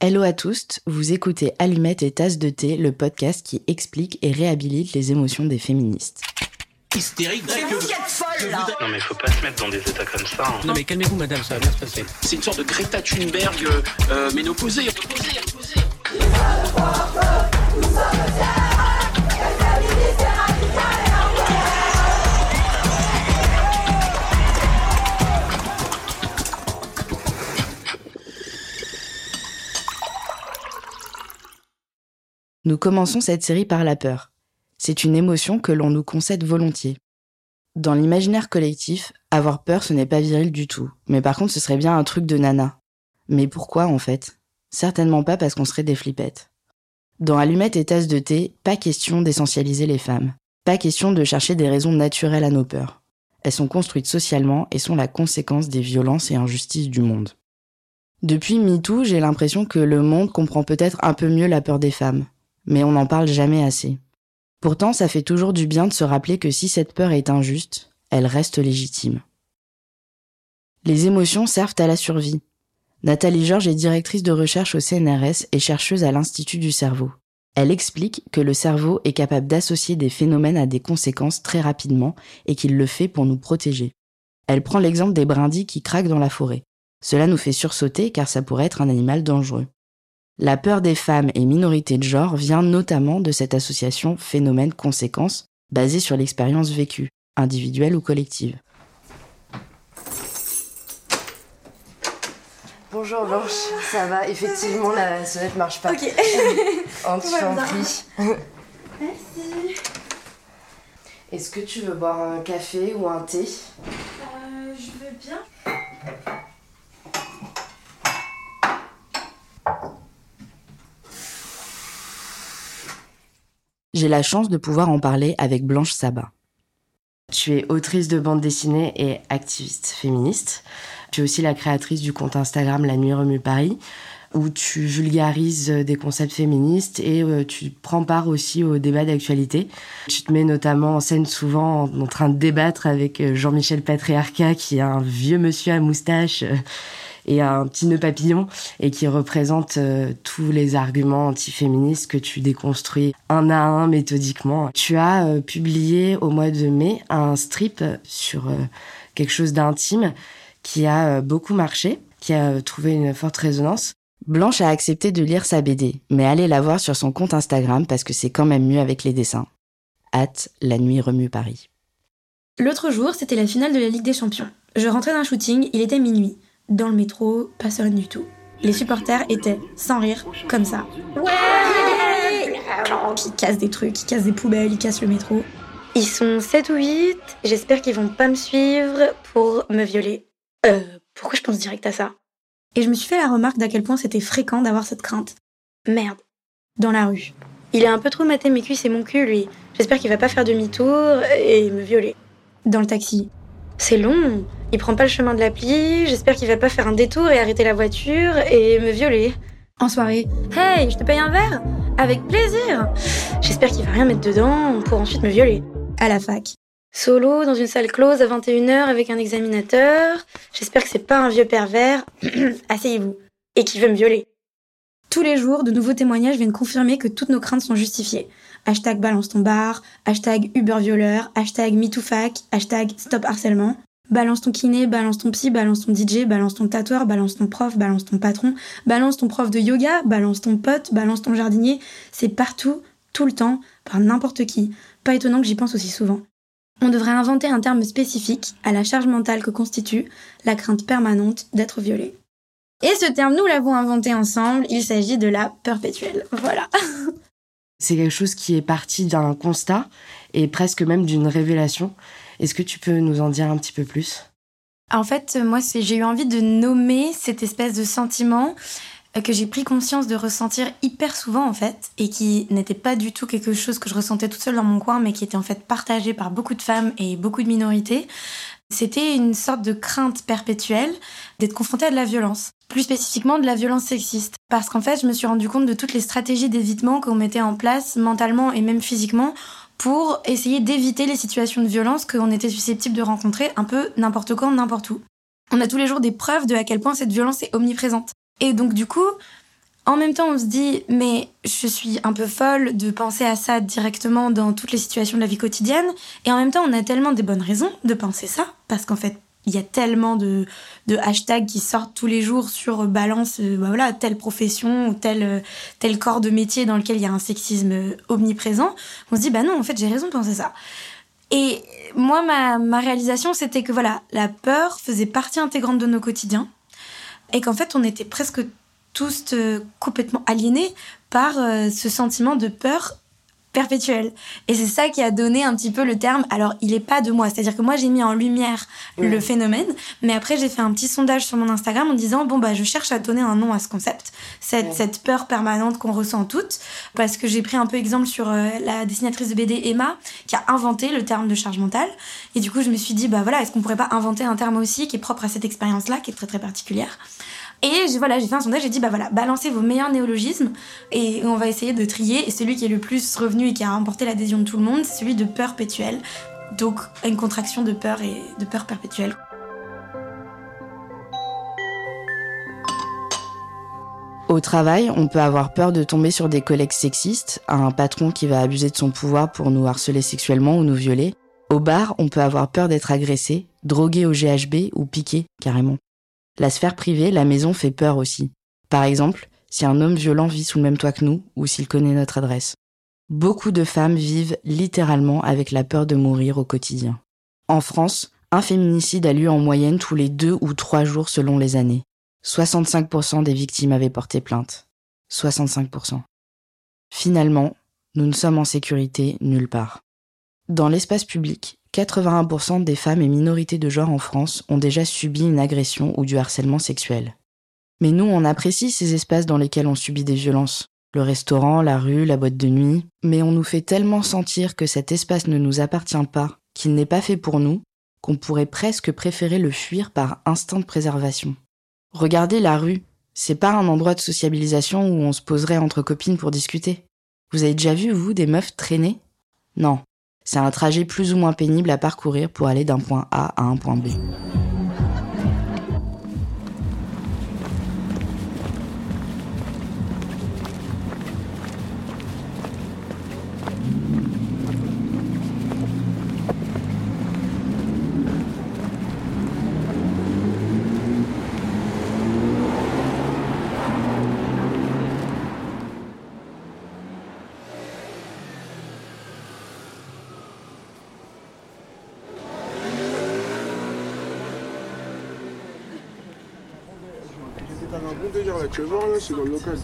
Hello à tous, vous écoutez Allumette et Tasse de thé, le podcast qui explique et réhabilite les émotions des féministes. Hystérique, C'est vous qui êtes folle là Non mais faut pas se mettre dans des états comme ça. hein. Non mais calmez-vous madame, ça va bien se passer. C'est une sorte de Greta Thunberg euh, euh, ménopausée. Nous commençons cette série par la peur. C'est une émotion que l'on nous concède volontiers. Dans l'imaginaire collectif, avoir peur ce n'est pas viril du tout, mais par contre ce serait bien un truc de nana. Mais pourquoi en fait? Certainement pas parce qu'on serait des flippettes. Dans Allumettes et tasses de thé, pas question d'essentialiser les femmes. Pas question de chercher des raisons naturelles à nos peurs. Elles sont construites socialement et sont la conséquence des violences et injustices du monde. Depuis MeToo, j'ai l'impression que le monde comprend peut-être un peu mieux la peur des femmes, mais on n'en parle jamais assez. Pourtant, ça fait toujours du bien de se rappeler que si cette peur est injuste, elle reste légitime. Les émotions servent à la survie. Nathalie Georges est directrice de recherche au CNRS et chercheuse à l'Institut du cerveau. Elle explique que le cerveau est capable d'associer des phénomènes à des conséquences très rapidement et qu'il le fait pour nous protéger. Elle prend l'exemple des brindilles qui craquent dans la forêt. Cela nous fait sursauter car ça pourrait être un animal dangereux. La peur des femmes et minorités de genre vient notamment de cette association phénomène-conséquence basée sur l'expérience vécue, individuelle ou collective. Bonjour Blanche, ça va? Effectivement, la sonnette marche pas. Ok. Prie. Merci. Est-ce que tu veux boire un café ou un thé? Euh, je veux bien. J'ai la chance de pouvoir en parler avec Blanche Sabat. Tu es autrice de bande dessinée et activiste féministe. Tu es aussi la créatrice du compte Instagram La Nuit Remue Paris, où tu vulgarises des concepts féministes et euh, tu prends part aussi au débat d'actualité. Tu te mets notamment en scène souvent en, train de débattre avec euh, Jean-Michel Patriarcat, qui est un vieux monsieur à moustache euh, et un petit nœud papillon, et qui représente euh, tous les arguments antiféministes que tu déconstruis un à un méthodiquement. Tu as euh, publié au mois de mai un strip sur euh, quelque chose d'intime qui a beaucoup marché, qui a trouvé une forte résonance. Blanche a accepté de lire sa BD, mais allez la voir sur son compte Instagram parce que c'est quand même mieux avec les dessins. Hâte, la nuit remue Paris. L'autre jour, c'était la finale de la Ligue des Champions. Je rentrais d'un shooting, il était minuit. Dans le métro, pas sereine du tout. Les supporters étaient, sans rire, comme ça. Ouais Ils cassent des trucs, ils cassent des poubelles, ils cassent le métro. Ils sont 7 ou 8, j'espère qu'ils vont pas me suivre pour me violer. Euh, pourquoi je pense direct à ça? Et je me suis fait la remarque d'à quel point c'était fréquent d'avoir cette crainte. Merde. Dans la rue. Il a un peu trop maté mes cuisses et mon cul, lui. J'espère qu'il va pas faire demi-tour et me violer. Dans le taxi. C'est long. Il prend pas le chemin de l'appli. J'espère qu'il va pas faire un détour et arrêter la voiture et me violer. En soirée. Hey, je te paye un verre? Avec plaisir J'espère qu'il va rien mettre dedans pour ensuite me violer. À la fac. Solo dans une salle close à 21h avec un examinateur. J'espère que c'est pas un vieux pervers. Asseyez-vous. Et qui veut me violer. Tous les jours, de nouveaux témoignages viennent confirmer que toutes nos craintes sont justifiées. Hashtag balance ton bar, hashtag Uber violeur, hashtag MeTooFac, hashtag stop harcèlement. Balance ton kiné, balance ton psy, balance ton DJ, balance ton tatoueur, balance ton prof, balance ton patron, balance ton prof de yoga, balance ton pote, balance ton jardinier. C'est partout, tout le temps, par n'importe qui. Pas étonnant que j'y pense aussi souvent. On devrait inventer un terme spécifique à la charge mentale que constitue la crainte permanente d'être violé. Et ce terme, nous l'avons inventé ensemble, il s'agit de la perpétuelle. Voilà. C'est quelque chose qui est parti d'un constat et presque même d'une révélation. Est-ce que tu peux nous en dire un petit peu plus? En fait, moi, j'ai eu envie de nommer cette espèce de sentiment euh, que j'ai pris conscience de ressentir hyper souvent, en fait, et qui n'était pas du tout quelque chose que je ressentais toute seule dans mon coin, mais qui était en fait partagé par beaucoup de femmes et beaucoup de minorités. C'était une sorte de crainte perpétuelle d'être confrontée à de la violence. Plus spécifiquement de la violence sexiste. Parce qu'en fait, je me suis rendu compte de toutes les stratégies d'évitement qu'on mettait en place mentalement et même physiquement pour essayer d'éviter les situations de violence qu'on était susceptible de rencontrer un peu n'importe quand, n'importe où. On a tous les jours des preuves de à quel point cette violence est omniprésente. Et donc du coup, En même temps, on se dit, mais je suis un peu folle de penser à ça directement dans toutes les situations de la vie quotidienne. Et en même temps, on a tellement des bonnes raisons de penser ça, parce qu'en fait, il y a tellement de, de, hashtags qui sortent tous les jours sur euh, balance, euh, bah voilà, telle profession ou tel, euh, tel corps de métier dans lequel il y a un sexisme omniprésent. On se dit, bah non, en fait, j'ai raison de penser ça. Et moi, ma, ma réalisation, c'était que voilà, la peur faisait partie intégrante de nos quotidiens et qu'en fait, on était presque tous complètement aliénés par ce sentiment de peur perpétuel. Et c'est ça qui a donné un petit peu le terme. Alors, il est pas de moi. C'est-à-dire que moi, j'ai mis en lumière le phénomène, mais après, j'ai fait un petit sondage sur mon Instagram en disant, bon, bah, je cherche à donner un nom à ce concept. Cette, cette peur permanente qu'on ressent toutes. Parce que j'ai pris un peu exemple sur euh, la dessinatrice de BD Emma, qui a inventé le terme de charge mentale. Et du coup, je me suis dit, bah voilà, est-ce qu'on pourrait pas inventer un terme aussi qui est propre à cette expérience-là, qui est très très particulière? Et voilà, j'ai fait un sondage, j'ai dit, bah voilà, balancez vos meilleurs néologismes et on va essayer de trier. Et celui qui est le plus revenu et qui a remporté l'adhésion de tout le monde, c'est celui de peur perpétuelle. Donc, une contraction de peur et de peur perpétuelle. Au travail, on peut avoir peur de tomber sur des collègues sexistes, un patron qui va abuser de son pouvoir pour nous harceler sexuellement ou nous violer. Au bar, on peut avoir peur d'être agressé, drogué au GHB ou piqué carrément. La sphère privée, la maison fait peur aussi. Par exemple, si un homme violent vit sous le même toit que nous ou s'il connaît notre adresse. Beaucoup de femmes vivent littéralement avec la peur de mourir au quotidien. En France, un féminicide a lieu en moyenne tous les deux ou trois jours selon les années. 65% des victimes avaient porté plainte. 65%. Finalement, nous ne sommes en sécurité nulle part. Dans l'espace public, 81% des femmes et minorités de genre en France ont déjà subi une agression ou du harcèlement sexuel. Mais nous, on apprécie ces espaces dans lesquels on subit des violences. Le restaurant, la rue, la boîte de nuit. Mais on nous fait tellement sentir que cet espace ne nous appartient pas, qu'il n'est pas fait pour nous, qu'on pourrait presque préférer le fuir par instinct de préservation. Regardez la rue. C'est pas un endroit de sociabilisation où on se poserait entre copines pour discuter. Vous avez déjà vu, vous, des meufs traîner? Non, c'est un trajet plus ou moins pénible à parcourir pour aller d'un point A à un point B. tu vas voir là, c'est dans le local.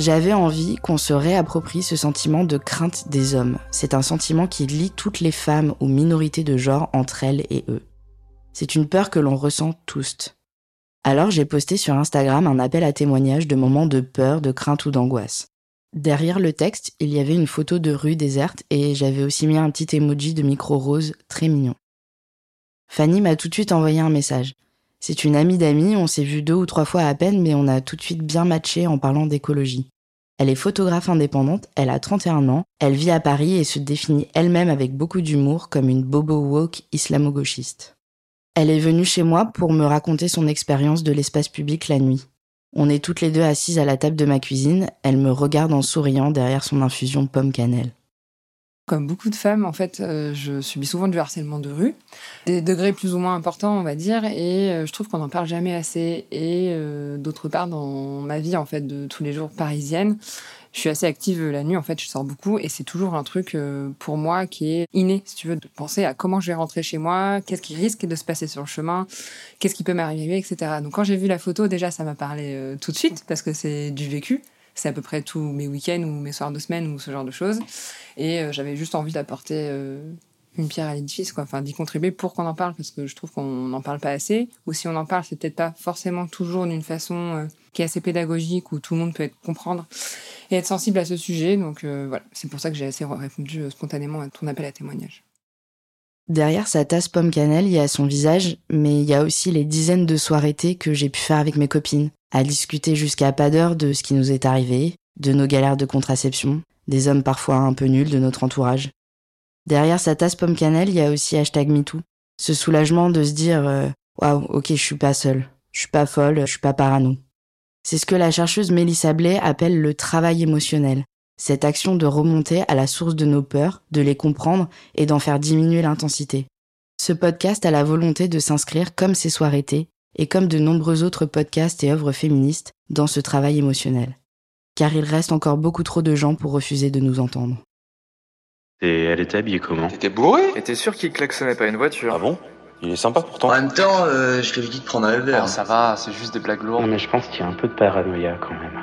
J'avais envie qu'on se réapproprie ce sentiment de crainte des hommes. C'est un sentiment qui lie toutes les femmes ou minorités de genre entre elles et eux. C'est une peur que l'on ressent tous. Alors j'ai posté sur Instagram un appel à témoignage de moments de peur, de crainte ou d'angoisse. Derrière le texte, il y avait une photo de rue déserte et j'avais aussi mis un petit emoji de micro rose très mignon. Fanny m'a tout de suite envoyé un message. C'est une amie d'amis, on s'est vu deux ou trois fois à peine, mais on a tout de suite bien matché en parlant d'écologie. Elle est photographe indépendante, elle a 31 ans, elle vit à Paris et se définit elle-même avec beaucoup d'humour comme une bobo woke islamo-gauchiste. Elle est venue chez moi pour me raconter son expérience de l'espace public la nuit. On est toutes les deux assises à la table de ma cuisine, elle me regarde en souriant derrière son infusion pomme cannelle. Comme beaucoup de femmes, en fait, euh, je subis souvent du harcèlement de rue, des degrés plus ou moins importants, on va dire, et euh, je trouve qu'on n'en parle jamais assez. Et euh, d'autre part, dans ma vie, en fait, de tous les jours parisienne, je suis assez active la nuit, en fait, je sors beaucoup, et c'est toujours un truc pour moi qui est inné, si tu veux, de penser à comment je vais rentrer chez moi, qu'est-ce qui risque de se passer sur le chemin, qu'est-ce qui peut m'arriver, etc. Donc quand j'ai vu la photo, déjà, ça m'a parlé tout de suite, parce que c'est du vécu c'est à peu près tous mes week-ends ou mes soirs de semaine ou ce genre de choses. Et euh, j'avais juste envie d'apporter euh, une pierre à l'édifice. Enfin, d'y contribuer pour qu'on en parle, parce que je trouve qu'on n'en parle pas assez. Ou si on en parle, c'est peut-être pas forcément toujours d'une façon euh, qui est assez pédagogique, où tout le monde peut être, comprendre et être sensible à ce sujet. Donc voilà, c'est pour ça que j'ai assez répondu spontanément à ton appel à témoignage. Derrière sa tasse pomme cannelle, il y a son visage, mais il y a aussi les dizaines de soirées que j'ai pu faire avec mes copines, à discuter jusqu'à pas d'heure de ce qui nous est arrivé, de nos galères de contraception, des hommes parfois un peu nuls de notre entourage. Derrière sa tasse pomme cannelle, il y a aussi hashtag MeToo. Ce soulagement de se dire euh, Waouh, ok, je suis pas seule, je suis pas folle, je suis pas parano. C'est ce que la chercheuse Mélissa Blais appelle le travail émotionnel. Cette action de remonter à la source de nos peurs, de les comprendre et d'en faire diminuer l'intensité. Ce podcast a la volonté de s'inscrire comme ces soirées et comme de nombreux autres podcasts et œuvres féministes dans ce travail émotionnel. Car il reste encore beaucoup trop de gens pour refuser de nous entendre. Et elle était habillée comment T'étais bourré Et t'es sûr qu'il klaxonnait pas une voiture Ah bon? Il est sympa pourtant. En même temps, euh, je t'avais dit de prendre un verre. Oh, ça va, c'est juste des blagues lourdes. Non mais je pense qu'il y a un peu de paranoïa quand même.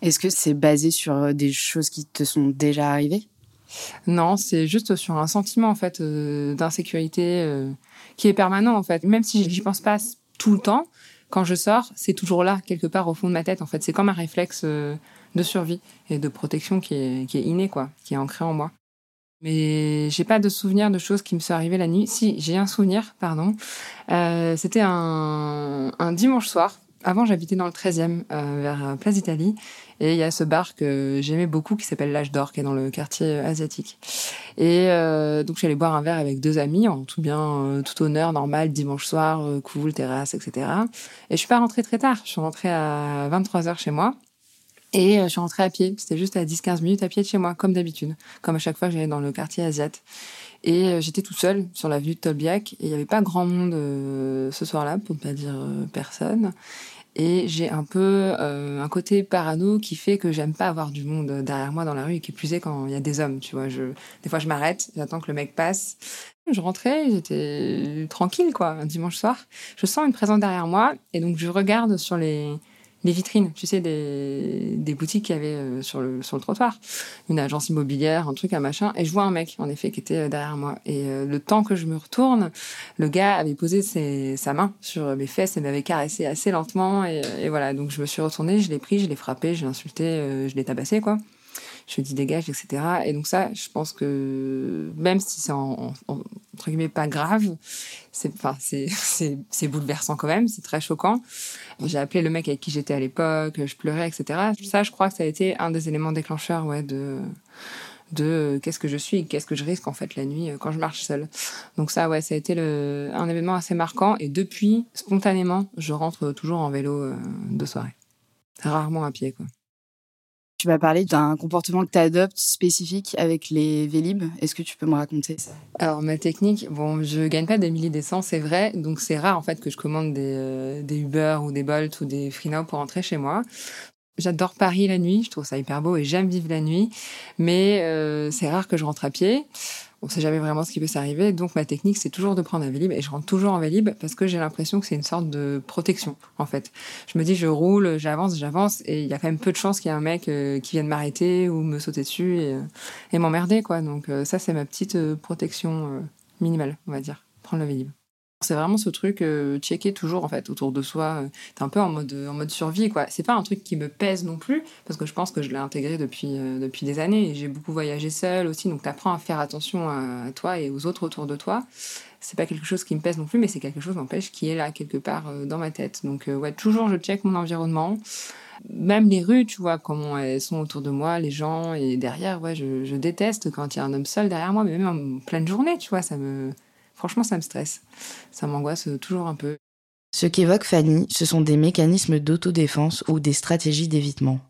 Est-ce que c'est basé sur euh, des choses qui te sont déjà arrivées? Non, c'est juste sur un sentiment en fait euh, d'insécurité euh, qui est permanent en fait. Même si j'y pense pas tout le temps, quand je sors, c'est toujours là quelque part au fond de ma tête en fait. C'est comme un réflexe euh, de survie et de protection qui est, qui est inné quoi, qui est ancré en moi. Mais j'ai pas de souvenir de choses qui me sont arrivées la nuit. Si, j'ai un souvenir, pardon. Euh, C'était un, un dimanche soir. Avant, j'habitais dans le 13e, euh, vers Place d'Italie. Et il y a ce bar que j'aimais beaucoup qui s'appelle l'Âge d'Or, qui est dans le quartier asiatique. Et euh, donc, j'allais boire un verre avec deux amis, en tout bien, euh, tout honneur, normal, dimanche soir, euh, cool, terrasse, etc. Et je suis pas rentrée très tard. Je suis rentrée à 23h chez moi. Et euh, je suis rentrée à pied. C'était juste à 10-15 minutes à pied de chez moi, comme d'habitude. Comme à chaque fois j'allais dans le quartier asiat. Et euh, j'étais toute seule sur l'avenue de Tolbiac. Et il n'y avait pas grand monde euh, ce soir-là, pour ne pas dire euh, personne. Et j'ai un peu euh, un côté parano qui fait que j'aime pas avoir du monde derrière moi dans la rue et qui plus est quand il y a des hommes, tu vois. Je, des fois, je m'arrête, j'attends que le mec passe. Je rentrais, j'étais tranquille, quoi, un dimanche soir. Je sens une présence derrière moi et donc je regarde sur les, les vitrines, tu sais, des, des boutiques qu'il y avait euh, sur le, sur le trottoir. Une agence immobilière, un truc, un machin. Et je vois un mec, en effet, qui était euh, derrière moi. Et euh, le temps que je me retourne, le gars avait posé sa main sur mes fesses et m'avait caressé assez lentement. Et, et voilà, donc je me suis retournée, je l'ai pris, je l'ai frappé, je l'ai insulté, je l'ai tabassé, quoi. Je dit dégage, etc. Et donc ça, je pense que même si c'est en, en- entre guillemets pas grave, c'est bouleversant quand même, c'est très choquant. J'ai appelé le mec avec qui j'étais à l'époque, je pleurais, etc. Ça, je crois que ça a été un des éléments déclencheurs, ouais, de euh, qu'est-ce que je suis, qu'est-ce que je risque en fait la nuit euh, quand je marche seule. Donc ça, ouais, ça a été un événement assez marquant. Et depuis, spontanément, je rentre toujours en vélo euh, de soirée, rarement à pied, quoi. Tu m'as parlé d'un comportement que tu adoptes spécifique avec les Vélib. Est-ce que tu peux me raconter ça? Alors ma technique, bon, je gagne pas des milliers d'essence, c'est vrai, donc c'est rare en fait que je commande des, euh, Uber ou des Bolt ou des FreeNow pour rentrer chez moi. J'adore Paris la nuit, je trouve ça hyper beau et j'aime vivre la nuit, mais euh, c'est rare que je rentre à pied. On sait jamais vraiment ce qui peut s'arriver, donc ma technique c'est toujours de prendre un Vélib et je rentre toujours en Vélib parce que j'ai l'impression que c'est une sorte de protection en fait. Je me dis je roule, j'avance, j'avance et il y a quand même peu de chances qu'il y ait un mec euh, qui vienne m'arrêter ou me sauter dessus et, euh, m'emmerder quoi. Donc euh, ça c'est ma petite protection minimale, on va dire, prendre le Vélib. C'est vraiment ce truc euh, checker toujours en fait autour de soi. euh, T'es un peu en mode en mode survie quoi. C'est pas un truc qui me pèse non plus parce que je pense que je l'ai intégré depuis euh, depuis des années j'ai beaucoup voyagé seule aussi. Donc t'apprends à faire attention à, toi et aux autres autour de toi. C'est pas quelque chose qui me pèse non plus, mais c'est quelque chose n'empêche qui est là quelque part euh, dans ma tête. Donc ouais, toujours je check mon environnement. Même les rues, tu vois, comment elles sont autour de moi, les gens, et derrière, ouais, je déteste quand il y a un homme seul derrière moi, mais même en pleine journée, tu vois, ça me, franchement, ça me stresse. Ça m'angoisse toujours un peu. Ce qu'évoque Fanny, ce sont des mécanismes d'autodéfense ou des stratégies d'évitement.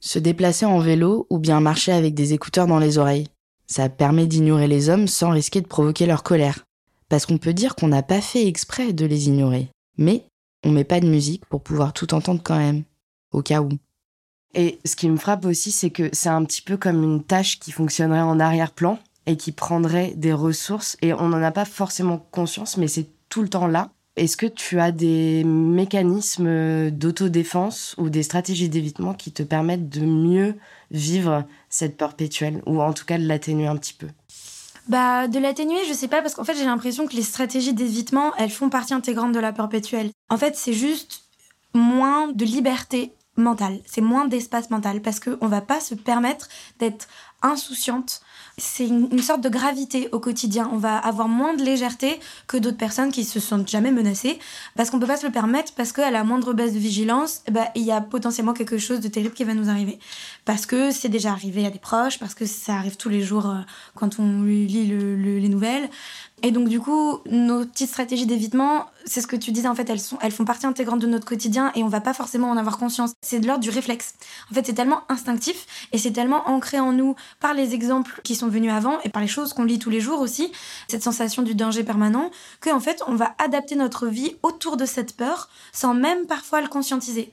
Se déplacer en vélo ou bien marcher avec des écouteurs dans les oreilles. Ça permet d'ignorer les hommes sans risquer de provoquer leur colère. Parce qu'on peut dire qu'on n'a pas fait exprès de les ignorer. Mais on met pas de musique pour pouvoir tout entendre quand même. Au cas où. Et ce qui me frappe aussi, c'est que c'est un petit peu comme une tâche qui fonctionnerait en arrière-plan et qui prendrait des ressources et on n'en a pas forcément conscience, mais c'est tout le temps là. Est-ce que tu as des mécanismes d'autodéfense ou des stratégies d'évitement qui te permettent de mieux vivre cette perpétuelle, ou en tout cas de l'atténuer un petit peu? Bah, de l'atténuer, je sais pas, parce qu'en fait, j'ai l'impression que les stratégies d'évitement, elles font partie intégrante de la perpétuelle. En fait, c'est juste moins de liberté mentale, c'est moins d'espace mental, parce qu'on va pas se permettre d'être insouciante. C'est une, sorte de gravité au quotidien. On va avoir moins de légèreté que d'autres personnes qui se sentent jamais menacées parce qu'on peut pas se le permettre parce qu'à la moindre baisse de vigilance, bah, il y a potentiellement quelque chose de terrible qui va nous arriver. Parce que c'est déjà arrivé à des proches, parce que ça arrive tous les jours euh, quand on lit les nouvelles. Et donc du coup, nos petites stratégies d'évitement, c'est ce que tu disais en fait, elles sont, elles font partie intégrante de notre quotidien et on va pas forcément en avoir conscience. C'est de l'ordre du réflexe. En fait, c'est tellement instinctif et c'est tellement ancré en nous par les exemples qui sont venus avant et par les choses qu'on lit tous les jours aussi, cette sensation du danger permanent, qu'en fait, on va adapter notre vie autour de cette peur sans même parfois le conscientiser.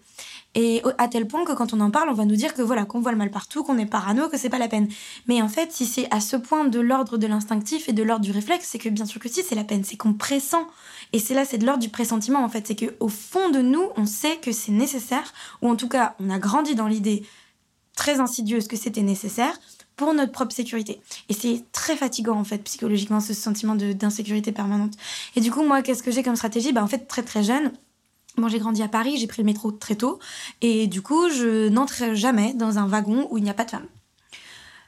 Et à tel point que quand on en parle, on va nous dire que voilà, qu'on voit le mal partout, qu'on est parano, que c'est pas la peine. Mais en fait, si c'est à ce point de l'ordre de l'instinctif et de l'ordre du réflexe, c'est que bien sûr que si, c'est la peine, c'est qu'on pressent. Et c'est là, c'est de l'ordre du pressentiment en fait, c'est que au fond de nous, on sait que c'est nécessaire, ou en tout cas, on a grandi dans l'idée très insidieuse que c'était nécessaire pour notre propre sécurité. Et c'est très fatigant en fait psychologiquement ce sentiment d'insécurité permanente. Et du coup, moi, qu'est-ce que j'ai comme stratégie? Bah en fait, très très jeune, Bon, j'ai grandi à Paris, j'ai pris le métro très tôt, et du coup, je n'entrais jamais dans un wagon où il n'y a pas de femmes.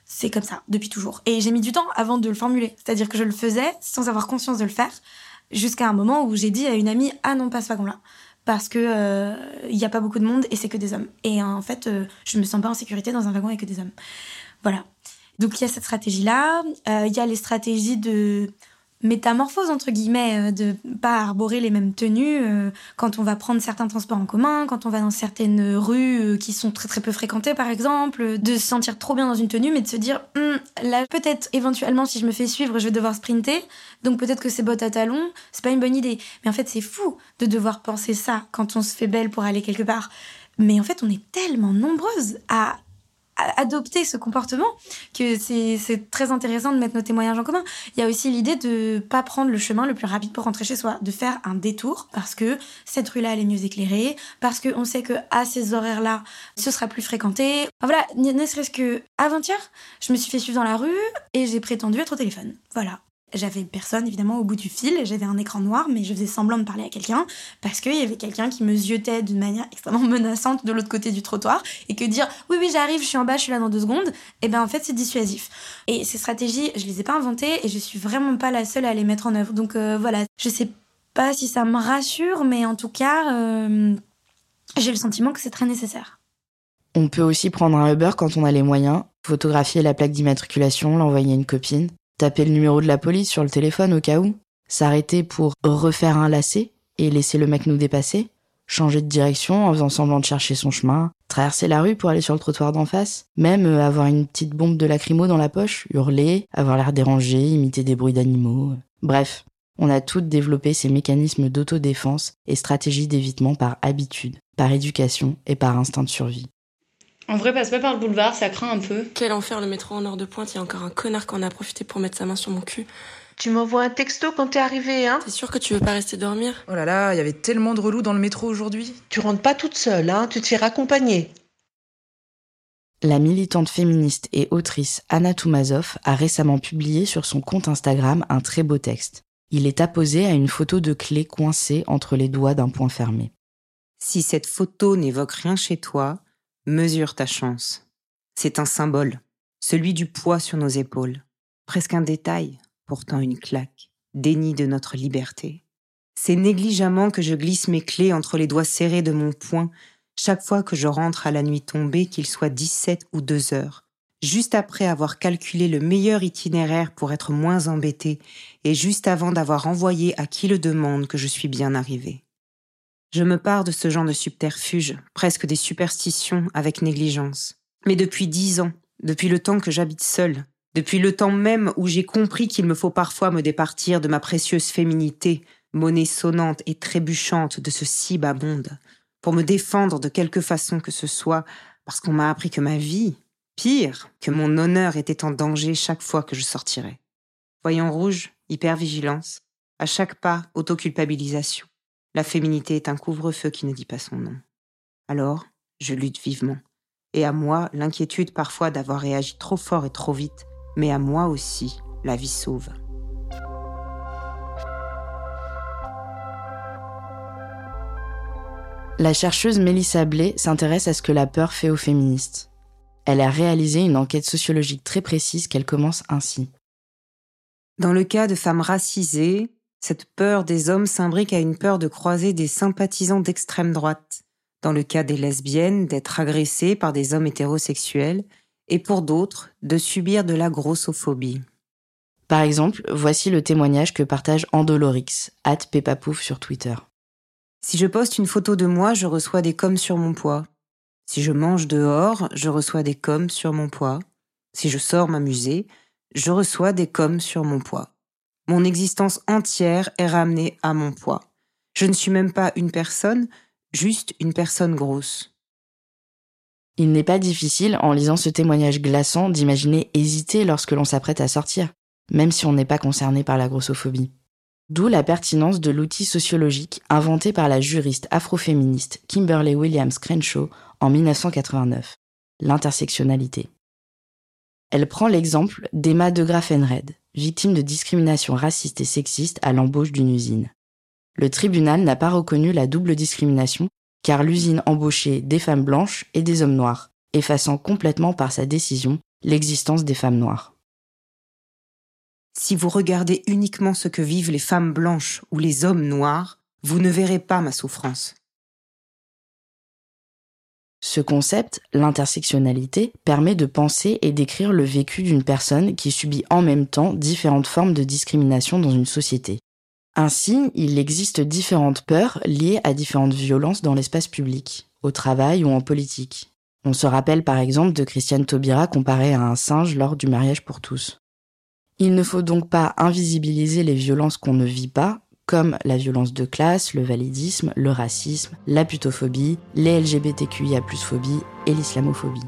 C'est comme ça, depuis toujours. Et j'ai mis du temps avant de le formuler. C'est-à-dire que je le faisais sans avoir conscience de le faire, jusqu'à un moment où j'ai dit à une amie Ah non, pas ce wagon-là. Parce que euh, il n'y a pas beaucoup de monde et c'est que des hommes. Et en fait, euh, je me sens pas en sécurité dans un wagon avec que des hommes. Voilà. Donc il y a cette stratégie-là. Euh, il y a les stratégies de métamorphose entre guillemets euh, de pas arborer les mêmes tenues euh, quand on va prendre certains transports en commun, quand on va dans certaines rues qui sont très très peu fréquentées par exemple, de se sentir trop bien dans une tenue mais de se dire hum, là peut-être éventuellement si je me fais suivre je vais devoir sprinter. Donc peut-être que ces bottes à talons c'est pas une bonne idée. Mais en fait c'est fou de devoir penser ça quand on se fait belle pour aller quelque part. Mais en fait on est tellement nombreuses à adopter ce comportement que c'est très intéressant de mettre nos témoignages en commun. Il y a aussi l'idée de pas prendre le chemin le plus rapide pour rentrer chez soi, de faire un détour parce que cette rue-là elle est mieux éclairée, parce qu'on sait que à ces horaires-là ce sera plus fréquenté. voilà, ne serait-ce que avant-hier, je me suis fait suivre dans la rue et j'ai prétendu être au téléphone. Voilà. J'avais personne évidemment au bout du fil, j'avais un écran noir, mais je faisais semblant de parler à quelqu'un parce qu'il y avait quelqu'un qui me ziotait d'une manière extrêmement menaçante de l'autre côté du trottoir et que dire oui oui j'arrive, je suis en bas, je suis là dans deux secondes, et eh ben en fait c'est dissuasif. Et ces stratégies, je les ai pas inventées et je suis vraiment pas la seule à les mettre en œuvre. Donc euh, voilà, je sais pas si ça me rassure, mais en tout cas euh, j'ai le sentiment que c'est très nécessaire. On peut aussi prendre un Uber quand on a les moyens, photographier la plaque d'immatriculation, l'envoyer à une copine taper le numéro de la police sur le téléphone au cas où, s'arrêter pour refaire un lacet et laisser le mec nous dépasser, changer de direction en faisant semblant de chercher son chemin, traverser la rue pour aller sur le trottoir d'en face, même euh, avoir une petite bombe de lacrymo dans la poche, hurler, avoir l'air dérangé, imiter des bruits d'animaux. Bref, on a toutes développé ces mécanismes d'autodéfense et stratégies d'évitement par habitude, par éducation et par instinct de survie. En vrai, passe pas par le boulevard, ça craint un peu. Quel enfer le métro en heure de pointe, il y a encore un connard qui en a profité pour mettre sa main sur mon cul. Tu m'envoies un texto quand t'es arrivé, hein T'es sûr que tu veux pas rester dormir? Oh là là, il y avait tellement de relous dans le métro aujourd'hui. Tu rentres pas toute seule, hein Tu te fais raccompagner. La militante féministe et autrice Anna Toumazov a récemment publié sur son compte Instagram un très beau texte. Il est apposé à une photo de clé coincée entre les doigts d'un poing fermé. Si cette photo n'évoque rien chez toi, Mesure ta chance. C'est un symbole, celui du poids sur nos épaules. Presque un détail, pourtant une claque, déni de notre liberté. C'est négligemment que je glisse mes clés entre les doigts serrés de mon poing chaque fois que je rentre à la nuit tombée, qu'il soit 17 ou 2 heures, juste après avoir calculé le meilleur itinéraire pour être moins embêté et juste avant d'avoir envoyé à qui le demande que je suis bien arrivé. Je me pars de ce genre de subterfuge, presque des superstitions avec négligence. Mais depuis dix ans, depuis le temps que j'habite seule, depuis le temps même où j'ai compris qu'il me faut parfois me départir de ma précieuse féminité, monnaie sonnante et trébuchante de ce si monde, pour me défendre de quelque façon que ce soit, parce qu'on m'a appris que ma vie, pire, que mon honneur était en danger chaque fois que je sortirais. Voyant rouge, hypervigilance, à chaque pas, autoculpabilisation. La féminité est un couvre-feu qui ne dit pas son nom. Alors, je lutte vivement. et à moi l'inquiétude parfois d'avoir réagi trop fort et trop vite, mais à moi aussi la vie sauve. La chercheuse Mélissa Blé s'intéresse à ce que la peur fait aux féministes. Elle a réalisé une enquête sociologique très précise qu'elle commence ainsi. Dans le cas de femmes racisées, cette peur des hommes s'imbrique à une peur de croiser des sympathisants d'extrême droite. Dans le cas des lesbiennes, d'être agressées par des hommes hétérosexuels, et pour d'autres, de subir de la grossophobie. Par exemple, voici le témoignage que partage Andolorix, at Pepapouf sur Twitter. Si je poste une photo de moi, je reçois des coms sur mon poids. Si je mange dehors, je reçois des coms sur mon poids. Si je sors m'amuser, je reçois des coms sur mon poids. Mon existence entière est ramenée à mon poids. Je ne suis même pas une personne, juste une personne grosse. Il n'est pas difficile, en lisant ce témoignage glaçant, d'imaginer hésiter lorsque l'on s'apprête à sortir, même si on n'est pas concerné par la grossophobie. D'où la pertinence de l'outil sociologique inventé par la juriste afroféministe Kimberly Williams Crenshaw en 1989, l'intersectionnalité. Elle prend l'exemple d'Emma de Graffenred, victime de discrimination raciste et sexiste à l'embauche d'une usine. Le tribunal n'a pas reconnu la double discrimination car l'usine embauchait des femmes blanches et des hommes noirs, effaçant complètement par sa décision l'existence des femmes noires. Si vous regardez uniquement ce que vivent les femmes blanches ou les hommes noirs, vous ne verrez pas ma souffrance. Ce concept, l'intersectionnalité, permet de penser et d'écrire le vécu d'une personne qui subit en même temps différentes formes de discrimination dans une société. Ainsi, il existe différentes peurs liées à différentes violences dans l'espace public, au travail ou en politique. On se rappelle par exemple de Christiane Taubira comparée à un singe lors du mariage pour tous. Il ne faut donc pas invisibiliser les violences qu'on ne vit pas, comme la violence de classe, le validisme, le racisme, la putophobie, les LGBTQIA phobie et l'islamophobie.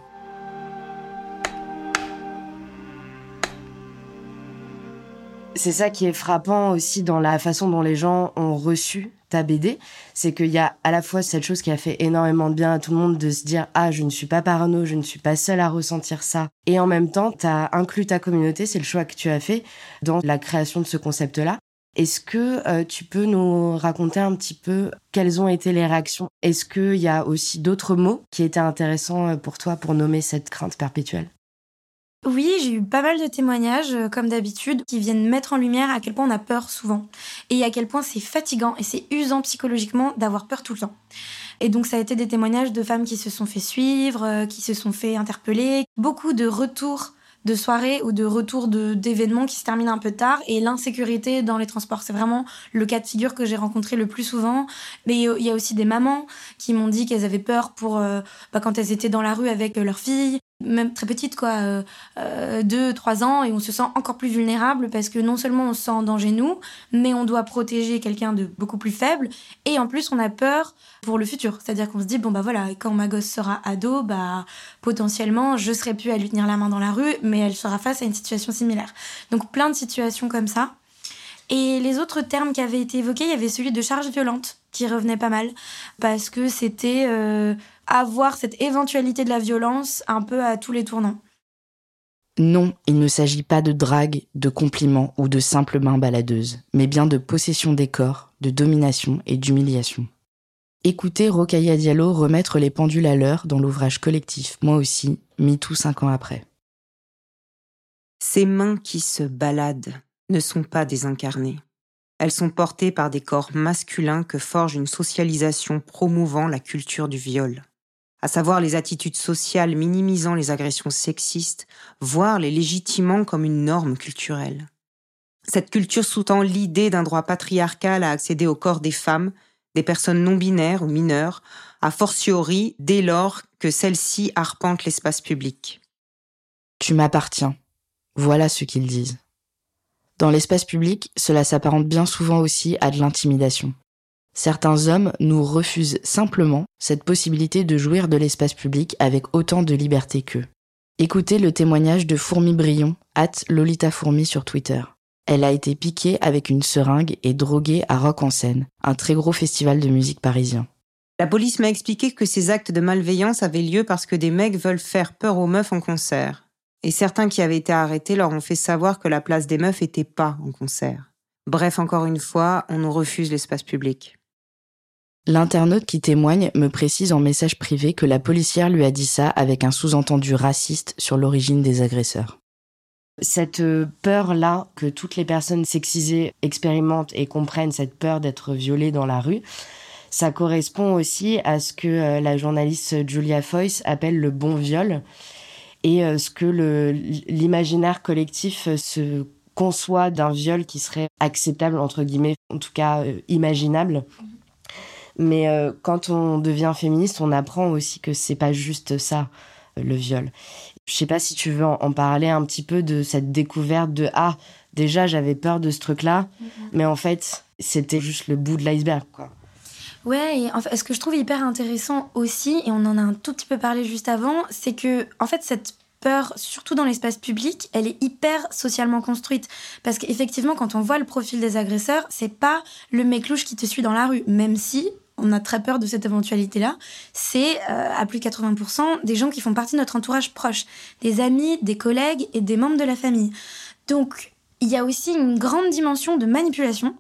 C'est ça qui est frappant aussi dans la façon dont les gens ont reçu ta BD, c'est qu'il y a à la fois cette chose qui a fait énormément de bien à tout le monde de se dire ah je ne suis pas parano, je ne suis pas seule à ressentir ça, et en même temps tu as inclus ta communauté, c'est le choix que tu as fait dans la création de ce concept-là. Est-ce que euh, tu peux nous raconter un petit peu quelles ont été les réactions? Est-ce qu'il y a aussi d'autres mots qui étaient intéressants euh, pour toi pour nommer cette crainte perpétuelle? Oui, j'ai eu pas mal de témoignages, euh, comme d'habitude, qui viennent mettre en lumière à quel point on a peur souvent. Et à quel point c'est fatigant et c'est usant psychologiquement d'avoir peur tout le temps. Et donc ça a été des témoignages de femmes qui se sont fait suivre, qui se sont fait interpeller, beaucoup de retours de soirées ou de retours d'événements qui se terminent un peu tard et l'insécurité dans les transports. C'est vraiment le cas de figure que j'ai rencontré le plus souvent. Mais il y a aussi des mamans qui m'ont dit qu'elles avaient peur pour euh, bah, quand elles étaient dans la rue avec leur fille même très petite, quoi, euh, euh, deux, trois ans, et on se sent encore plus vulnérable parce que non seulement on se sent en danger nous, mais on doit protéger quelqu'un de beaucoup plus faible, et en plus on a peur pour le futur. C'est-à-dire qu'on se dit, bon bah voilà, quand ma gosse sera ado, bah potentiellement je serai plus à lui tenir la main dans la rue, mais elle sera face à une situation similaire. Donc plein de situations comme ça. Et les autres termes qui avaient été évoqués, il y avait celui de charge violente qui revenait pas mal parce que c'était euh, avoir cette éventualité de la violence un peu à tous les tournants. Non, il ne s'agit pas de drague, de compliments ou de simples mains baladeuses, mais bien de possession des corps, de domination et d'humiliation. Écoutez Rokaya Diallo remettre les pendules à l'heure dans l'ouvrage collectif Moi aussi, tout cinq ans après. Ces mains qui se baladent ne sont pas désincarnées. Elles sont portées par des corps masculins que forge une socialisation promouvant la culture du viol à savoir les attitudes sociales minimisant les agressions sexistes, voire les légitimant comme une norme culturelle. Cette culture sous-tend l'idée d'un droit patriarcal à accéder au corps des femmes, des personnes non binaires ou mineures, a fortiori dès lors que celles-ci arpentent l'espace public. Tu m'appartiens. Voilà ce qu'ils disent. Dans l'espace public, cela s'apparente bien souvent aussi à de l'intimidation. Certains hommes nous refusent simplement cette possibilité de jouir de l'espace public avec autant de liberté qu'eux. Écoutez le témoignage de Fourmi Brion, at Lolita Fourmi sur Twitter. Elle a été piquée avec une seringue et droguée à Rock en Seine, un très gros festival de musique parisien. La police m'a expliqué que ces actes de malveillance avaient lieu parce que des mecs veulent faire peur aux meufs en concert. Et certains qui avaient été arrêtés leur ont fait savoir que la place des meufs était pas en concert. Bref, encore une fois, on nous refuse l'espace public. L'internaute qui témoigne me précise en message privé que la policière lui a dit ça avec un sous-entendu raciste sur l'origine des agresseurs. Cette euh, peur-là que toutes les personnes sexisées expérimentent et comprennent, cette peur d'être violées dans la rue, ça correspond aussi à ce que euh, la journaliste Julia Foyce appelle le bon viol et euh, ce que l'imaginaire collectif se conçoit d'un viol qui serait acceptable, entre guillemets, en tout cas imaginable. Mais euh, quand on devient féministe, on apprend aussi que c'est pas juste ça, euh, le viol. Je sais pas si tu veux en, parler un petit peu de cette découverte de ah déjà j'avais peur de ce truc-là, mm-hmm. mais en fait c'était juste le bout de l'iceberg quoi. Ouais, et en fait, ce que je trouve hyper intéressant aussi, et on en a un tout petit peu parlé juste avant, c'est que en fait cette peur, surtout dans l'espace public, elle est hyper socialement construite. Parce qu'effectivement, quand on voit le profil des agresseurs, c'est pas le mec louche qui te suit dans la rue, même si on a très peur de cette éventualité-là, c'est euh, à plus de 80% des gens qui font partie de notre entourage proche, des amis, des collègues et des membres de la famille. Donc, il y a aussi une grande dimension de manipulation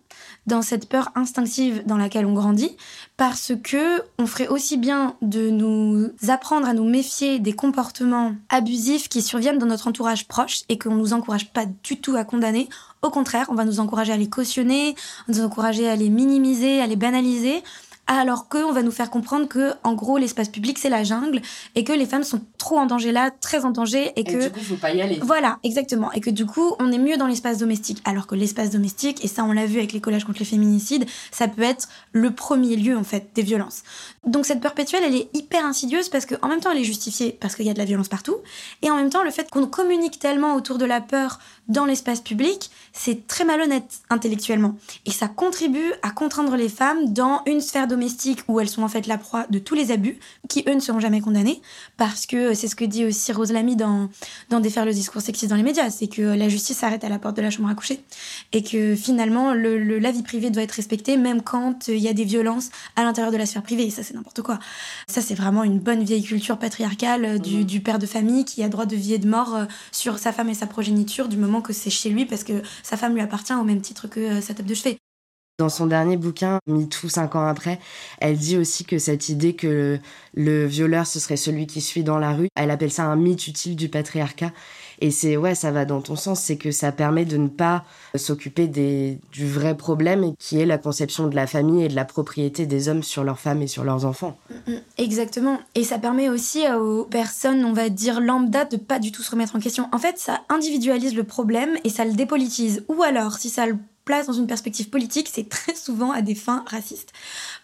dans cette peur instinctive dans laquelle on grandit, parce que on ferait aussi bien de nous apprendre à nous méfier des comportements abusifs qui surviennent dans notre entourage proche et qu'on nous encourage pas du tout à condamner. Au contraire, on va nous encourager à les cautionner, nous encourager à les minimiser, à les banaliser, alors qu'on va nous faire comprendre que, en gros, l'espace public, c'est la jungle, et que les femmes sont trop en danger là, très en danger, et, que... du coup, faut pas y aller. Voilà, exactement. Et que du coup, on est mieux dans l'espace domestique. Alors que l'espace domestique, et ça, on l'a vu avec les collages contre les féminicides, ça peut être le premier lieu, en fait, des violences. Donc cette perpétuelle, elle est hyper insidieuse parce qu'en même temps, elle est justifiée parce qu'il y a de la violence partout, et en même temps, le fait qu'on communique tellement autour de la peur dans l'espace public, c'est très malhonnête intellectuellement. Et ça contribue à contraindre les femmes dans une sphère domestique où elles sont en fait la proie de tous les abus, qui eux ne seront jamais condamnés, parce que c'est ce que dit aussi Rose Lamy dans, dans Défaire le discours sexiste dans les médias, c'est que la justice s'arrête à la porte de la chambre à coucher, et que finalement, le, la vie privée doit être respectée, même quand il y a des violences à l'intérieur de la sphère privée, et ça c'est n'importe quoi. Ça c'est vraiment une bonne vieille culture patriarcale du, mmh. du père de famille qui a droit de vie et de mort euh, sur sa femme et sa progéniture du moment que c'est chez lui parce que sa femme lui appartient au même titre que euh, sa table de chevet. Dans son dernier bouquin, MeToo, cinq ans après, elle dit aussi que cette idée que le violeur, ce serait celui qui suit dans la rue, elle appelle ça un mythe utile du patriarcat. Et c'est, ouais, ça va dans ton sens, c'est que ça permet de ne pas s'occuper des, du vrai problème qui est la conception de la famille et de la propriété des hommes sur leurs femmes et sur leurs enfants. Mm, mm, exactement. Et ça permet aussi aux personnes, on va dire lambda, de pas du tout se remettre en question. En fait, ça individualise le problème et ça le dépolitise. Ou alors, si ça le place dans une perspective politique, c'est très souvent à des fins racistes.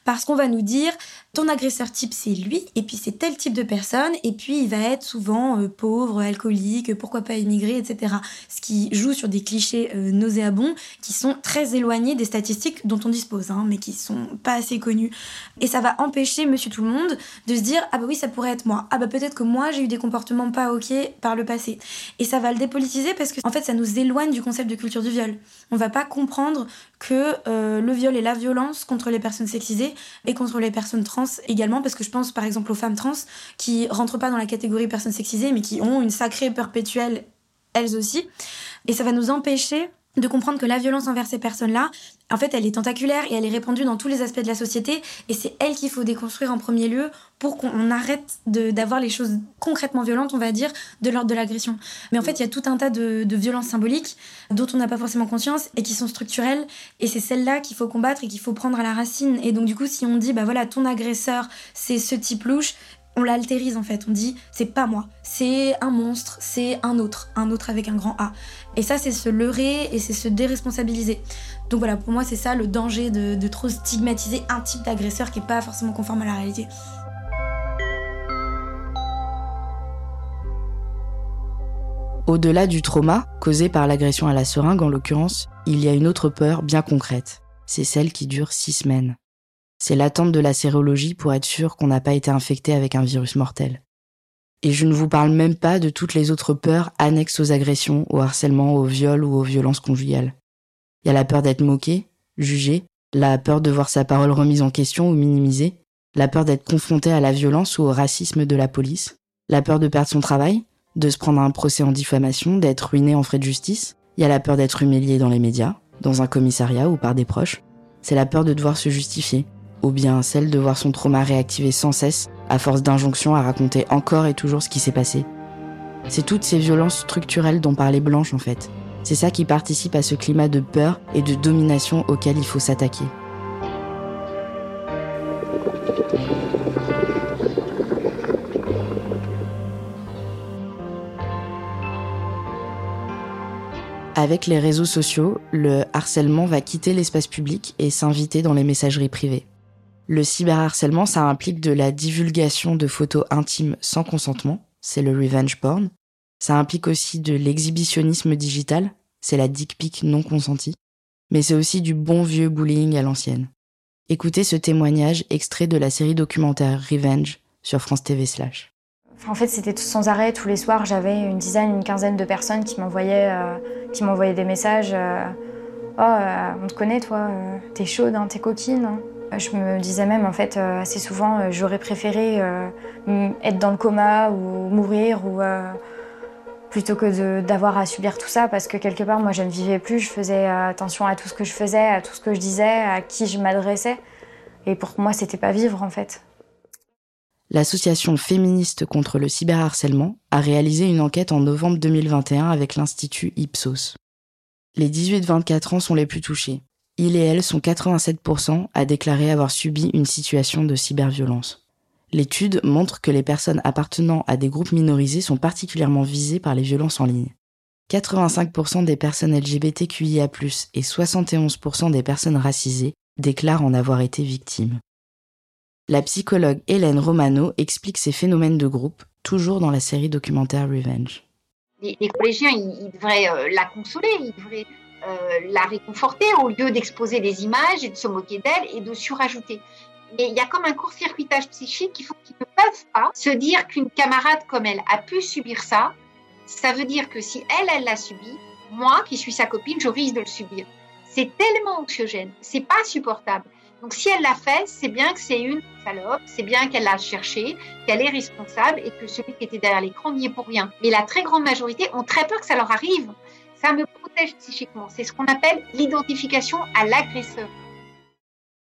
Parce qu'on va nous dire, ton agresseur type c'est lui, et puis c'est tel type de personne, et puis il va être souvent euh, pauvre, alcoolique, pourquoi pas immigré, etc. Ce qui joue sur des clichés euh, nauséabonds qui sont très éloignés des statistiques dont on dispose, hein, mais qui sont pas assez connus. Et ça va empêcher monsieur tout le monde de se dire, ah bah oui, ça pourrait être moi. Ah bah peut-être que moi j'ai eu des comportements pas ok par le passé. Et ça va le dépolitiser parce que en fait ça nous éloigne du concept de culture du viol. On va pas comprendre que euh, le viol et la violence contre les personnes sexisées et contre les personnes trans également, parce que je pense par exemple aux femmes trans qui rentrent pas dans la catégorie personnes sexisées, mais qui ont une sacrée perpétuelle elles aussi. Et ça va nous empêcher de comprendre que la violence envers ces personnes-là, en fait, elle est tentaculaire et elle est répandue dans tous les aspects de la société. Et c'est elle qu'il faut déconstruire en premier lieu pour qu'on arrête d'avoir les choses concrètement violentes, on va dire, de l'ordre de l'agression. Mais en fait, il y a tout un tas de, de violences symboliques dont on n'a pas forcément conscience et qui sont structurelles. Et c'est celles-là qu'il faut combattre et qu'il faut prendre à la racine. Et donc, du coup, si on dit, bah voilà, ton agresseur, c'est ce type louche, on l'altérise en fait. On dit c'est pas moi, c'est un monstre, c'est un autre, un autre avec un grand A. Et ça, c'est se leurrer et c'est se déresponsabiliser. Donc voilà, pour moi, c'est ça le danger de, trop stigmatiser un type d'agresseur qui est pas forcément conforme à la réalité. Au-delà du trauma, causé par l'agression à la seringue en l'occurrence, il y a une autre peur bien concrète. C'est celle qui dure six semaines. C'est l'attente de la sérologie pour être sûr qu'on n'a pas été infecté avec un virus mortel. Et je ne vous parle même pas de toutes les autres peurs annexes aux agressions, au harcèlement, au viol ou aux violences conjugales. Il y a la peur d'être moqué, jugé, la peur de voir sa parole remise en question ou minimisée, la peur d'être confronté à la violence ou au racisme de la police, la peur de perdre son travail, de se prendre un procès en diffamation, d'être ruiné en frais de justice. Il y a la peur d'être humilié dans les médias, dans un commissariat ou par des proches. C'est la peur de devoir se justifier, ou bien celle de voir son trauma réactivé sans cesse, à force d'injonctions à raconter encore et toujours ce qui s'est passé. C'est toutes ces violences structurelles dont parlait Blanche en fait. C'est ça qui participe à ce climat de peur et de domination auquel il faut s'attaquer. Avec les réseaux sociaux, le harcèlement va quitter l'espace public et s'inviter dans les messageries privées. Le cyberharcèlement, ça implique de la divulgation de photos intimes sans consentement, c'est le revenge porn. Ça implique aussi de l'exhibitionnisme digital, c'est la dick pic non consentie. Mais c'est aussi du bon vieux bullying à l'ancienne. Écoutez ce témoignage extrait de la série documentaire Revenge sur France TV slash. En fait, c'était sans arrêt. Tous les soirs, j'avais une dizaine, une quinzaine de personnes qui m'envoyaient, euh, qui m'envoyaient des messages. Euh, oh, euh, on te connaît, toi. t'es chaude, hein, t'es coquine. Hein. Je me disais même, en fait, assez souvent, j'aurais préféré être dans le coma ou mourir ou plutôt que d'avoir à subir tout ça parce que quelque part, moi, je ne vivais plus. Je faisais attention à tout ce que je faisais, à tout ce que je disais, à qui je m'adressais. Et pour moi, c'était pas vivre, en fait l'association féministe contre le cyberharcèlement a réalisé une enquête en novembre 2021 avec l'Institut Ipsos. Les 18-24 ans sont les plus touchés. Ils et elles sont 87% à déclarer avoir subi une situation de cyberviolence. L'étude montre que les personnes appartenant à des groupes minorisés sont particulièrement visées par les violences en ligne. 85% des personnes LGBTQIA+, et 71% des personnes racisées déclarent en avoir été victimes. La psychologue Hélène Romano explique ces phénomènes de groupe, toujours dans la série documentaire Revenge. Les, collégiens, ils, devraient euh, la consoler, ils devraient la réconforter au lieu d'exposer des images et de se moquer d'elle et de surajouter. Mais il y a comme un court-circuitage psychique faut qu'ils ne peuvent pas se dire qu'une camarade comme elle a pu subir ça. Ça veut dire que si elle, elle l'a subi, moi, qui suis sa copine, je risque de le subir. C'est tellement anxiogène, c'est pas supportable. Donc si elle l'a fait, c'est bien que c'est une salope, c'est bien qu'elle l'a cherché, qu'elle est responsable et que celui qui était derrière l'écran n'y est pour rien. Mais la très grande majorité ont très peur que ça leur arrive. Ça me protège psychiquement. C'est ce qu'on appelle l'identification à l'agresseur.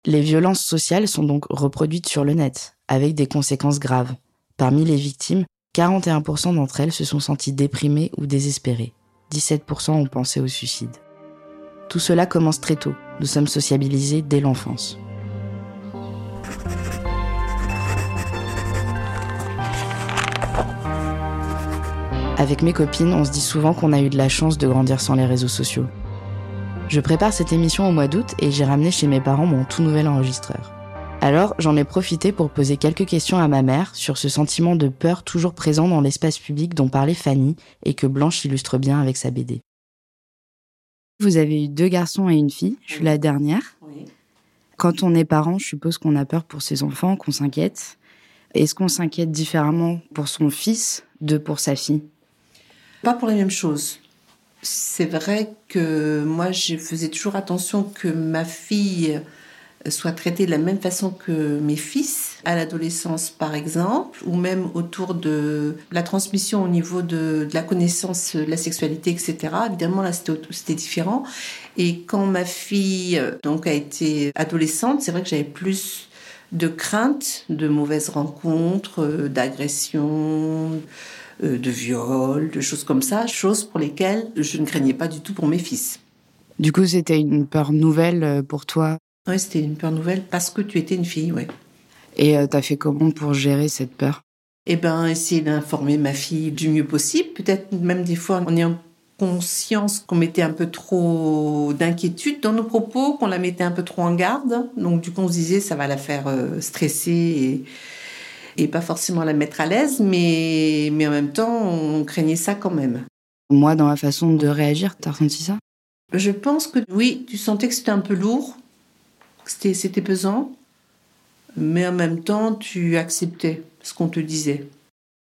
Les violences sociales sont donc reproduites sur le net, avec des conséquences graves. Parmi les victimes, 41% d'entre elles se sont senties déprimées ou désespérées. 17% ont pensé au suicide. Tout cela commence très tôt. Nous sommes sociabilisés dès l'enfance. Avec mes copines, on se dit souvent qu'on a eu de la chance de grandir sans les réseaux sociaux. Je prépare cette émission au mois d'août et j'ai ramené chez mes parents mon tout nouvel enregistreur. Alors, j'en ai profité pour poser quelques questions à ma mère sur ce sentiment de peur toujours présent dans l'espace public dont parlait Fanny et que Blanche illustre bien avec sa BD. Vous avez eu deux garçons et une fille, je suis la dernière. Quand on est parent, je suppose qu'on a peur pour ses enfants, qu'on s'inquiète. Est-ce qu'on s'inquiète différemment pour son fils de pour sa fille? Pas pour les mêmes choses. C'est vrai que moi, je faisais toujours attention que ma fille soit traitée de la même façon que mes fils à l'adolescence par exemple, ou même autour de la transmission au niveau de, la connaissance de la sexualité, etc. Évidemment là c'était différent. Et quand ma fille donc a été adolescente, c'est vrai que j'avais plus de craintes, de mauvaises rencontres, euh, d'agressions, de viols, de choses comme ça, choses pour lesquelles je ne craignais pas du tout pour mes fils. Du coup, c'était une peur nouvelle euh, pour toi? Oui, c'était une peur nouvelle parce que tu étais une fille, oui. Et euh, t'as fait comment pour gérer cette peur? Eh ben, essayer d'informer ma fille du mieux possible. Peut-être même des fois en conscience qu'on mettait un peu trop d'inquiétude dans nos propos, qu'on la mettait un peu trop en garde. Donc du coup, on se disait ça va la faire euh, stresser et, et pas forcément la mettre à l'aise, mais, mais en même temps, on craignait ça quand même. Moi, dans la façon de réagir, t'as ressenti ça? Je pense que oui, tu sentais que c'était un peu lourd, que c'était pesant, mais en même temps, tu acceptais ce qu'on te disait.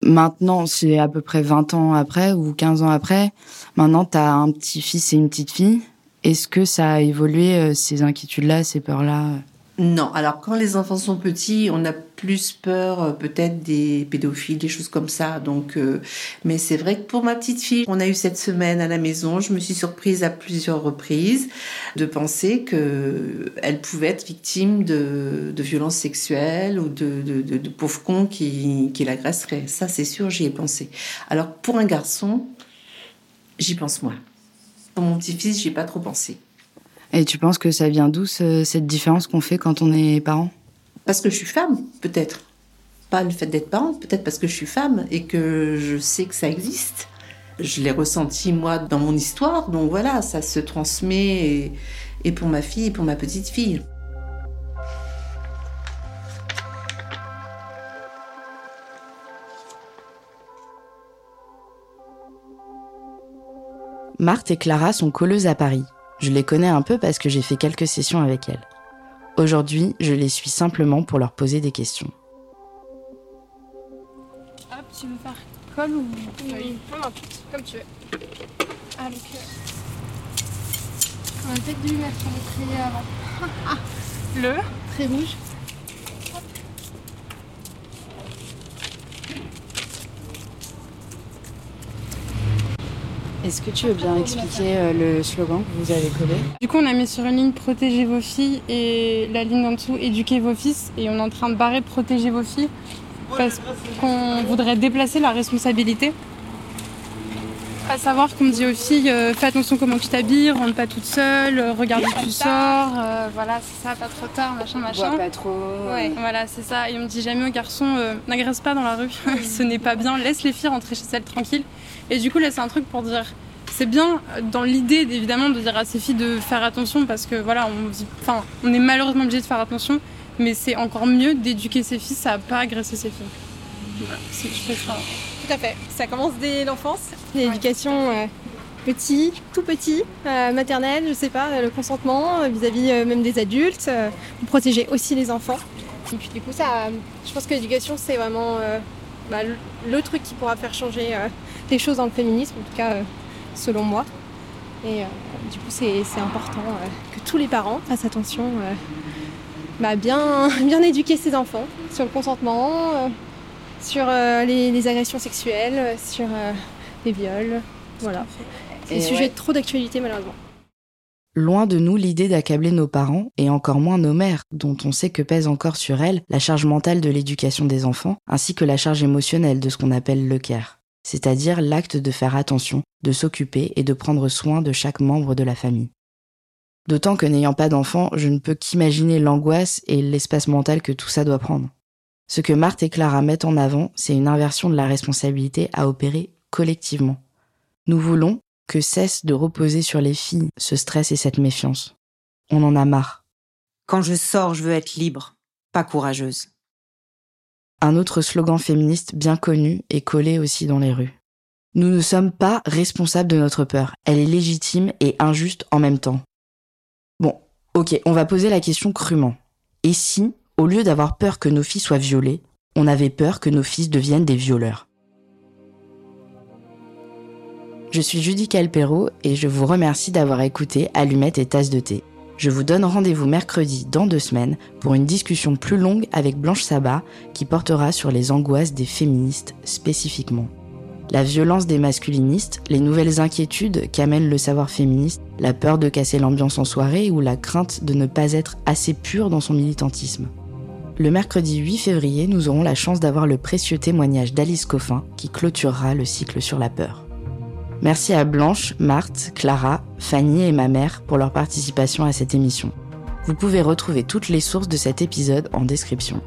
Maintenant, c'est à peu près 20 ans après ou 15 ans après. Maintenant, tu as un petit-fils et une petite fille. Est-ce que ça a évolué, euh, ces inquiétudes-là, ces peurs-là? Non, alors quand les enfants sont petits, on a plus peur euh, peut-être des pédophiles, des choses comme ça. Donc, euh, mais c'est vrai que pour ma petite fille, on a eu cette semaine à la maison, je me suis surprise à plusieurs reprises de penser que elle pouvait être victime de, de violences sexuelles ou de, de, de, de pauvres cons qui, qui l'agresseraient. Ça, c'est sûr, j'y ai pensé. Alors pour un garçon, j'y pense moins. Pour mon petit-fils, j'y ai pas trop pensé. Et tu penses que ça vient d'où ce- cette différence qu'on fait quand on est parent? Parce que je suis femme, peut-être. Pas le fait d'être parent, peut-être parce que je suis femme et que je sais que ça existe. Je l'ai ressenti moi dans mon histoire, donc voilà, ça se transmet et, et pour ma fille et pour ma petite fille. Marthe et Clara sont colleuses à Paris. Je les connais un peu parce que j'ai fait quelques sessions avec elles. Aujourd'hui, je les suis simplement pour leur poser des questions. Hop, tu veux faire colle ou feuille comme tu veux. Ah, donc. euh, On va peut-être dû mettre le trait avant. Ah, le Très rouge. Est-ce que tu veux bien expliquer euh, le slogan que vous avez collé? Du coup, on a mis sur une ligne protégez vos filles et la ligne en dessous éduquez vos fils. Et on est en train de barrer protéger vos filles parce qu'on voudrait déplacer la responsabilité. À savoir qu'on dit aux filles euh, fais attention comment tu t'habilles, rentre pas toute seule, euh, regarde où tu sors, euh, voilà, c'est ça, pas trop tard, machin, machin. Bois pas trop. Ouais, voilà, c'est ça. Et on me dit jamais aux garçons, euh, n'agresse pas dans la rue, ce n'est pas bien, laisse les filles rentrer chez elles tranquilles. Et du coup, là, c'est un truc pour dire, c'est bien dans l'idée évidemment de dire à ces filles de faire attention parce que voilà, on, dit- enfin, on est malheureusement obligé de faire attention, mais c'est encore mieux d'éduquer ses fils à pas agresser ses filles. Voilà, c'est- je fais ça. À fait. Ça commence dès l'enfance. L'éducation euh, petit, tout petit, euh, maternelle, je sais pas, euh, le consentement vis-à-vis même des adultes, pour protéger aussi les enfants. Et puis du coup, ça, je pense que l'éducation, c'est vraiment bah, le, truc qui pourra faire changer les choses dans le féminisme, en tout cas selon moi. Et euh, du coup, c'est important euh, que tous les parents fassent attention euh, bah, bien, bien éduquer ses enfants sur le consentement, sur euh, les, les agressions sexuelles, euh, sur euh, les viols. Voilà. C'est Et des sujets ouais. de trop d'actualité malheureusement. Loin de nous l'idée d'accabler nos parents, et encore moins nos mères, dont on sait que pèse encore sur elles la charge mentale de l'éducation des enfants, ainsi que la charge émotionnelle de ce qu'on appelle le care, c'est-à-dire l'acte de faire attention, de s'occuper et de prendre soin de chaque membre de la famille. D'autant que n'ayant pas d'enfants, je ne peux qu'imaginer l'angoisse et l'espace mental que tout ça doit prendre. Ce que Marthe et Clara mettent en avant, c'est une inversion de la responsabilité à opérer collectivement. Nous voulons que cesse de reposer sur les filles ce stress et cette méfiance. On en a marre. Quand je sors, je veux être libre, pas courageuse. Un autre slogan féministe bien connu est collé aussi dans les rues. Nous ne sommes pas responsables de notre peur. Elle est légitime et injuste en même temps. Bon, ok, on va poser la question crûment. Et si, au lieu d'avoir peur que nos filles soient violées, on avait peur que nos fils deviennent des violeurs Je suis Judy Calpero et je vous remercie d'avoir écouté Allumettes et Tasse de thé. Je vous donne rendez-vous mercredi dans deux semaines pour une discussion plus longue avec Blanche Sabat qui portera sur les angoisses des féministes spécifiquement. La violence des masculinistes, les nouvelles inquiétudes qu'amène le savoir féministe, la peur de casser l'ambiance en soirée ou la crainte de ne pas être assez pur dans son militantisme. Le mercredi 8 février, nous aurons la chance d'avoir le précieux témoignage d'Alice Coffin qui clôturera le cycle sur la peur. Merci à Blanche, Marthe, Clara, Fanny et ma mère pour leur participation à cette émission. Vous pouvez retrouver toutes les sources de cet épisode en description.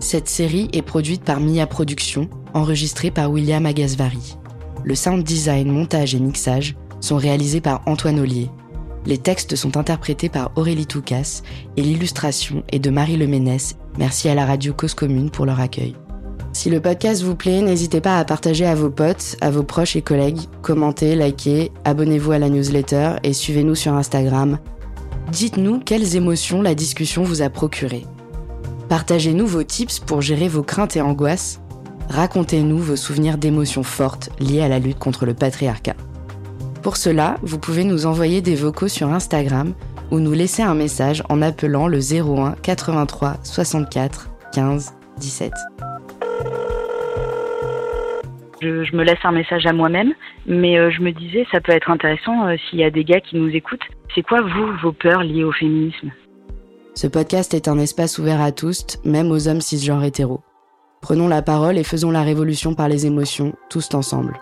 Cette série est produite par Mia Productions, enregistrée par William Agasvari. Le sound design, montage et mixage sont réalisés par Antoine Ollier. Les textes sont interprétés par Aurélie Toucas et l'illustration est de Marie Leménès. Merci à la radio Cause Commune pour leur accueil. Si le podcast vous plaît, n'hésitez pas à partager à vos potes, à vos proches et collègues, commentez, likez, abonnez-vous à la newsletter et suivez-nous sur Instagram. Dites-nous quelles émotions la discussion vous a procuré. Partagez-nous vos tips pour gérer vos craintes et angoisses. Racontez-nous vos souvenirs d'émotions fortes liées à la lutte contre le patriarcat. Pour cela, vous pouvez nous envoyer des vocaux sur Instagram ou nous laisser un message en appelant le 01 83 64 15 17. Je, me laisse un message à moi-même, mais euh, je me disais, ça peut être intéressant euh, s'il y a des gars qui nous écoutent. C'est quoi, vous, vos peurs liées au féminisme? Ce podcast est un espace ouvert à tous, même aux hommes cisgenres hétéros. Prenons la parole et faisons la révolution par les émotions, tous ensemble.